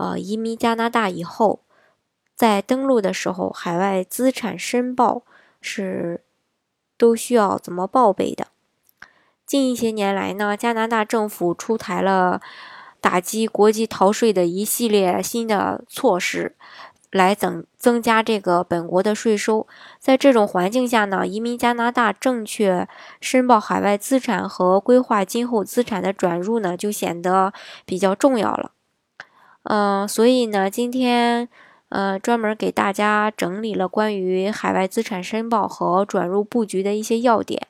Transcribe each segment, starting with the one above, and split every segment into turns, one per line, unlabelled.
呃，移民加拿大以后，在登陆的时候，海外资产申报是都需要怎么报备的？近一些年来呢，加拿大政府出台了打击国际逃税的一系列新的措施，来增增加这个本国的税收。在这种环境下呢，移民加拿大正确申报海外资产和规划今后资产的转入呢，就显得比较重要了。嗯，所以呢，今天呃专门给大家整理了关于海外资产申报和转入布局的一些要点。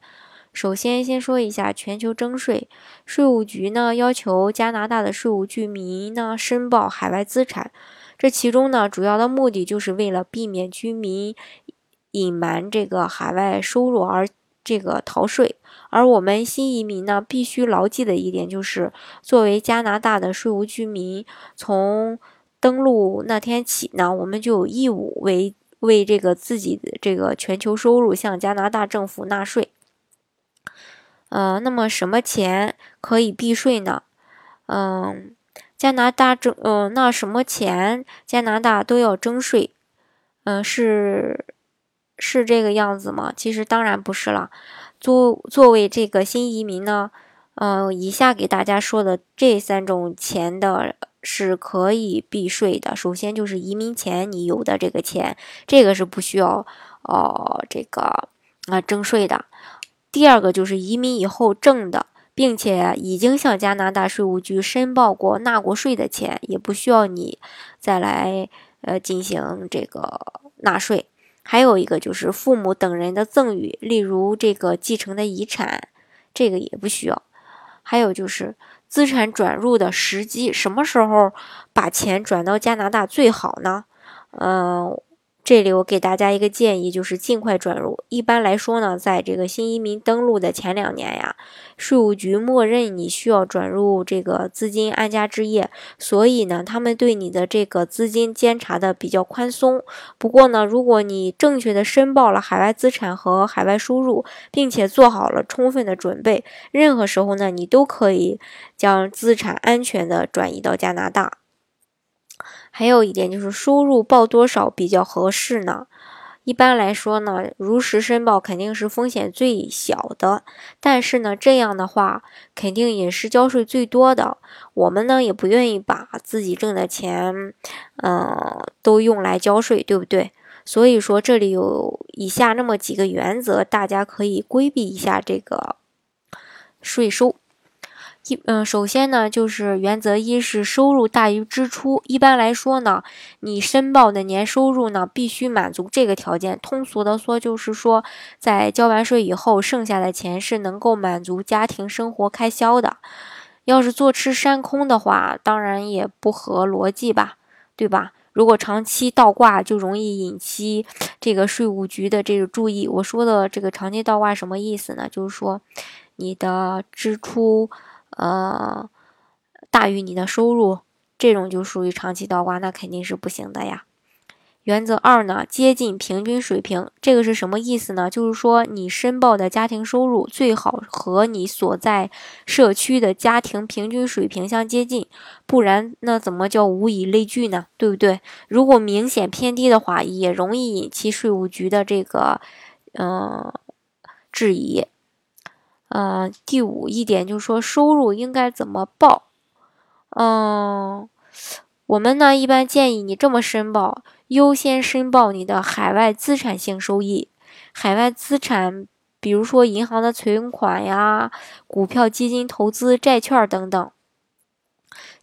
首先，先说一下全球征税，税务局呢要求加拿大的税务居民呢申报海外资产，这其中呢主要的目的就是为了避免居民隐瞒这个海外收入而这个逃税。而我们新移民呢，必须牢记的一点就是，作为加拿大的税务居民，从登陆那天起呢，我们就有义务为为这个自己的这个全球收入向加拿大政府纳税。呃，那么什么钱可以避税呢？嗯，加拿大征，嗯，那什么钱加拿大都要征税？嗯，是是这个样子吗？其实当然不是了。作作为这个新移民呢，嗯，以下给大家说的这三种钱的是可以避税的。首先就是移民前你有的这个钱，这个是不需要哦，这个啊征税的。第二个就是移民以后挣的，并且已经向加拿大税务局申报过纳过税的钱，也不需要你再来呃进行这个纳税。还有一个就是父母等人的赠与，例如这个继承的遗产，这个也不需要。还有就是资产转入的时机，什么时候把钱转到加拿大最好呢？嗯。这里我给大家一个建议，就是尽快转入。一般来说呢，在这个新移民登陆的前两年呀，税务局默认你需要转入这个资金安家置业，所以呢，他们对你的这个资金监察的比较宽松。不过呢，如果你正确的申报了海外资产和海外收入，并且做好了充分的准备，任何时候呢，你都可以将资产安全的转移到加拿大。还有一点就是收入报多少比较合适呢？一般来说呢，如实申报肯定是风险最小的，但是呢，这样的话肯定也是交税最多的。我们呢也不愿意把自己挣的钱，嗯，都用来交税，对不对？所以说这里有以下那么几个原则，大家可以规避一下这个税收。一嗯，首先呢，就是原则一是收入大于支出。一般来说呢，你申报的年收入呢，必须满足这个条件。通俗的说，就是说，在交完税以后，剩下的钱是能够满足家庭生活开销的。要是坐吃山空的话，当然也不合逻辑吧，对吧？如果长期倒挂，就容易引起这个税务局的这个注意。我说的这个长期倒挂什么意思呢？就是说，你的支出。呃，大于你的收入，这种就属于长期倒挂，那肯定是不行的呀。原则二呢，接近平均水平，这个是什么意思呢？就是说你申报的家庭收入最好和你所在社区的家庭平均水平相接近，不然那怎么叫物以类聚呢？对不对？如果明显偏低的话，也容易引起税务局的这个嗯质疑。嗯，第五一点就是说收入应该怎么报？嗯，我们呢一般建议你这么申报：优先申报你的海外资产性收益。海外资产，比如说银行的存款呀、股票、基金投资、债券等等。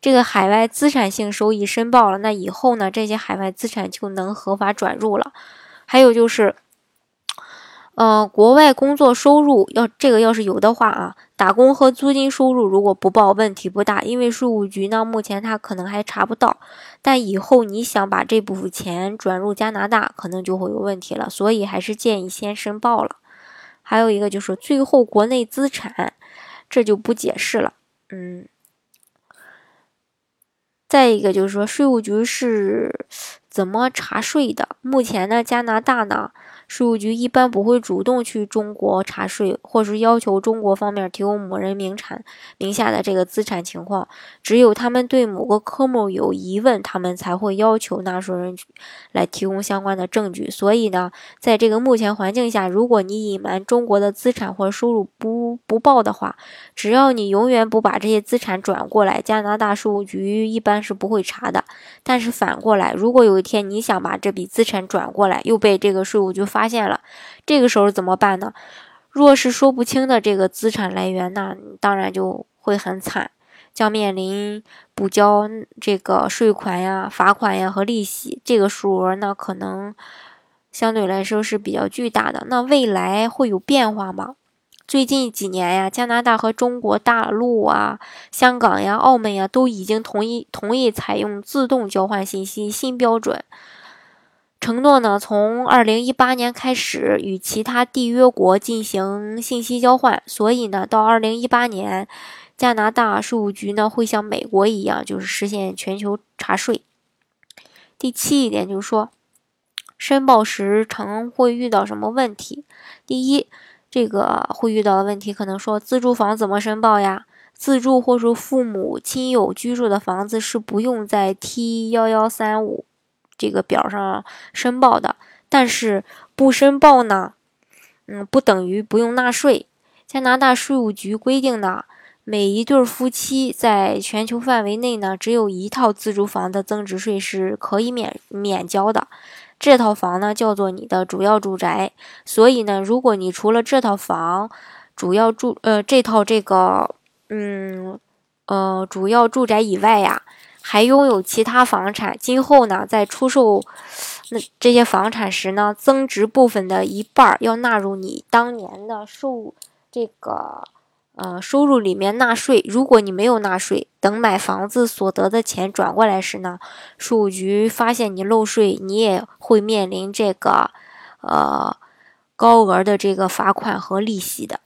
这个海外资产性收益申报了，那以后呢，这些海外资产就能合法转入了。还有就是。呃，国外工作收入要这个要是有的话啊，打工和租金收入如果不报，问题不大，因为税务局呢目前他可能还查不到。但以后你想把这部分钱转入加拿大，可能就会有问题了，所以还是建议先申报了。还有一个就是最后国内资产，这就不解释了。嗯，再一个就是说税务局是怎么查税的？目前呢，加拿大呢？税务局一般不会主动去中国查税，或是要求中国方面提供某人名产名下的这个资产情况。只有他们对某个科目有疑问，他们才会要求纳税人来提供相关的证据。所以呢，在这个目前环境下，如果你隐瞒中国的资产或收入不不报的话，只要你永远不把这些资产转过来，加拿大税务局一般是不会查的。但是反过来，如果有天你想把这笔资产转过来，又被这个税务局发现了，这个时候怎么办呢？若是说不清的这个资产来源，那当然就会很惨，将面临补交这个税款呀、罚款呀和利息，这个数额呢可能相对来说是比较巨大的。那未来会有变化吗？最近几年呀，加拿大和中国大陆啊、香港呀、澳门呀都已经同意同意采用自动交换信息新标准。承诺呢，从二零一八年开始与其他缔约国进行信息交换，所以呢，到二零一八年，加拿大税务局呢会像美国一样，就是实现全球查税。第七一点就是说，申报时常会遇到什么问题？第一，这个会遇到的问题可能说，自住房怎么申报呀？自住或是父母亲友居住的房子是不用在 T 幺幺三五。这个表上申报的，但是不申报呢，嗯，不等于不用纳税。加拿大税务局规定呢，每一对夫妻在全球范围内呢，只有一套自住房的增值税是可以免免交的。这套房呢，叫做你的主要住宅。所以呢，如果你除了这套房主要住呃这套这个嗯呃主要住宅以外呀。还拥有其他房产，今后呢，在出售那这些房产时呢，增值部分的一半要纳入你当年的受这个呃收入里面纳税。如果你没有纳税，等买房子所得的钱转过来时呢，税务局发现你漏税，你也会面临这个呃高额的这个罚款和利息的。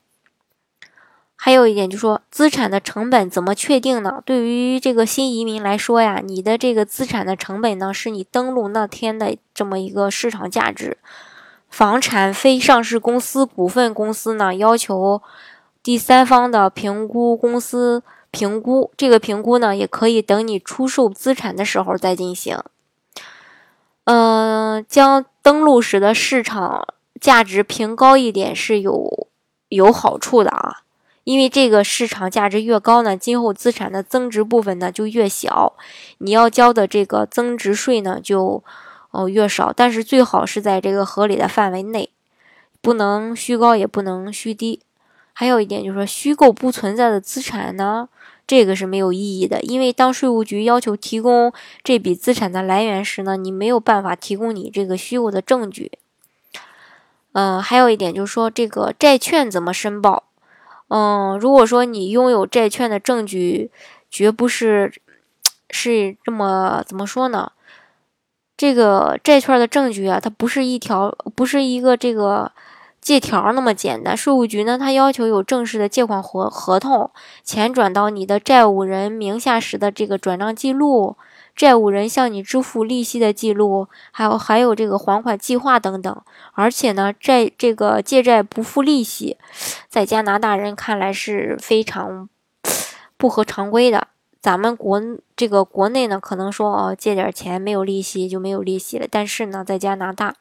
还有一点就是说，资产的成本怎么确定呢？对于这个新移民来说呀，你的这个资产的成本呢，是你登录那天的这么一个市场价值。房产非上市公司、股份公司呢，要求第三方的评估公司评估，这个评估呢，也可以等你出售资产的时候再进行。嗯，将登录时的市场价值评高一点是有有好处的啊。因为这个市场价值越高呢，今后资产的增值部分呢就越小，你要交的这个增值税呢就哦越少。但是最好是在这个合理的范围内，不能虚高也不能虚低。还有一点就是说，虚构不存在的资产呢，这个是没有意义的。因为当税务局要求提供这笔资产的来源时呢，你没有办法提供你这个虚构的证据。嗯，还有一点就是说，这个债券怎么申报？嗯，如果说你拥有债券的证据，绝不是是这么怎么说呢？这个债券的证据啊，它不是一条，不是一个这个借条那么简单。税务局呢，它要求有正式的借款合合同，钱转到你的债务人名下时的这个转账记录。债务人向你支付利息的记录，还有还有这个还款计划等等，而且呢，债这个借债不付利息，在加拿大人看来是非常不合常规的。咱们国这个国内呢，可能说哦，借点钱没有利息就没有利息了，但是呢，在加拿大，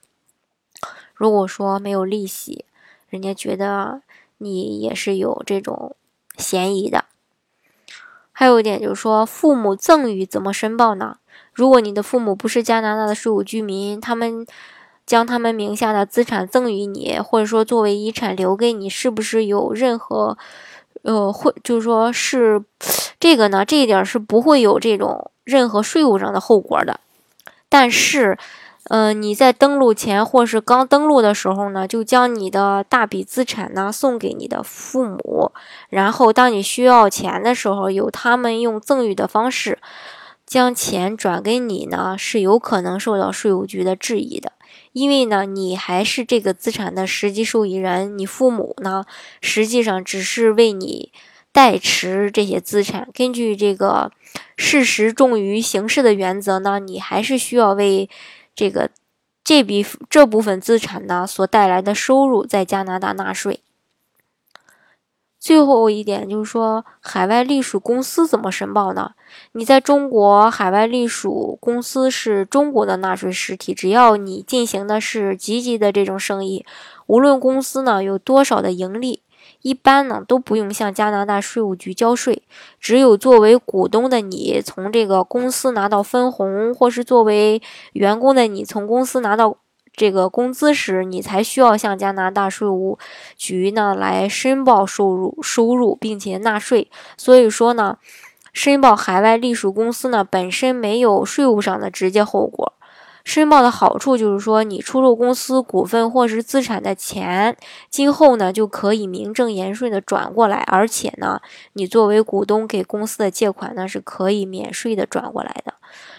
如果说没有利息，人家觉得你也是有这种嫌疑的。还有一点就是说，父母赠与怎么申报呢？如果你的父母不是加拿大的税务居民，他们将他们名下的资产赠与你，或者说作为遗产留给你，是不是有任何呃会就是说是这个呢？这一点是不会有这种任何税务上的后果的。但是嗯，你在登录前或是刚登录的时候呢，就将你的大笔资产呢送给你的父母，然后当你需要钱的时候，由他们用赠与的方式将钱转给你呢，是有可能受到税务局的质疑的，因为呢，你还是这个资产的实际受益人，你父母呢，实际上只是为你代持这些资产，根据这个事实重于形式的原则呢，你还是需要为。这个这笔这部分资产呢所带来的收入在加拿大纳税。最后一点就是说，海外隶属公司怎么申报呢？你在中国海外隶属公司是中国的纳税实体，只要你进行的是积极的这种生意，无论公司呢有多少的盈利。一般呢都不用向加拿大税务局交税，只有作为股东的你从这个公司拿到分红，或是作为员工的你从公司拿到这个工资时，你才需要向加拿大税务局呢来申报收入收入，并且纳税。所以说呢，申报海外隶属公司呢本身没有税务上的直接后果。申报的好处就是说，你出售公司股份或是资产的钱，今后呢就可以名正言顺的转过来，而且呢，你作为股东给公司的借款呢是可以免税的转过来的。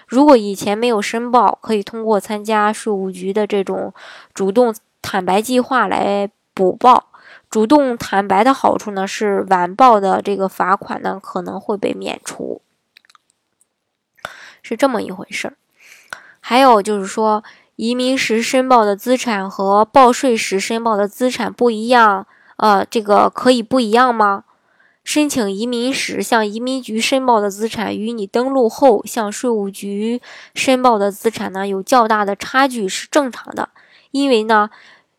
如果以前没有申报，可以通过参加税务局的这种主动坦白计划来补报。主动坦白的好处呢是晚报的这个罚款呢可能会被免除，是这么一回事儿。还有就是说，移民时申报的资产和报税时申报的资产不一样，呃，这个可以不一样吗？申请移民时向移民局申报的资产与你登陆后向税务局申报的资产呢有较大的差距是正常的，因为呢，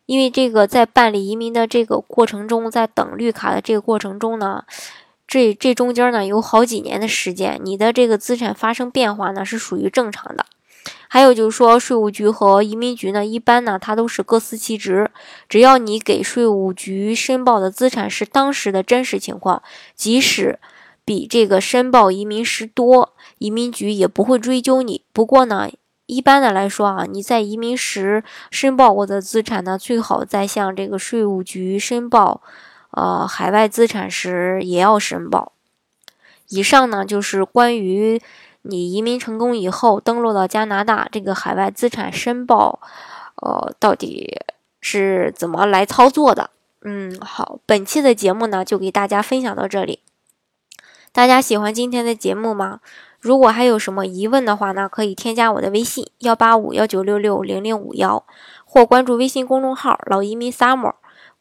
因为这个在办理移民的这个过程中，在等绿卡的这个过程中呢，这这中间呢有好几年的时间，你的这个资产发生变化呢是属于正常的。还有就是说，税务局和移民局呢，一般呢，它都是各司其职。只要你给税务局申报的资产是当时的真实情况，即使比这个申报移民时多，移民局也不会追究你。不过呢，一般的来说啊，你在移民时申报过的资产呢，最好在向这个税务局申报，呃，海外资产时也要申报。以上呢，就是关于。你移民成功以后，登陆到加拿大，这个海外资产申报，呃，到底是怎么来操作的？嗯，好，本期的节目呢，就给大家分享到这里。大家喜欢今天的节目吗？如果还有什么疑问的话呢，可以添加我的微信幺八五幺九六六零零五幺，或关注微信公众号“老移民 summer”。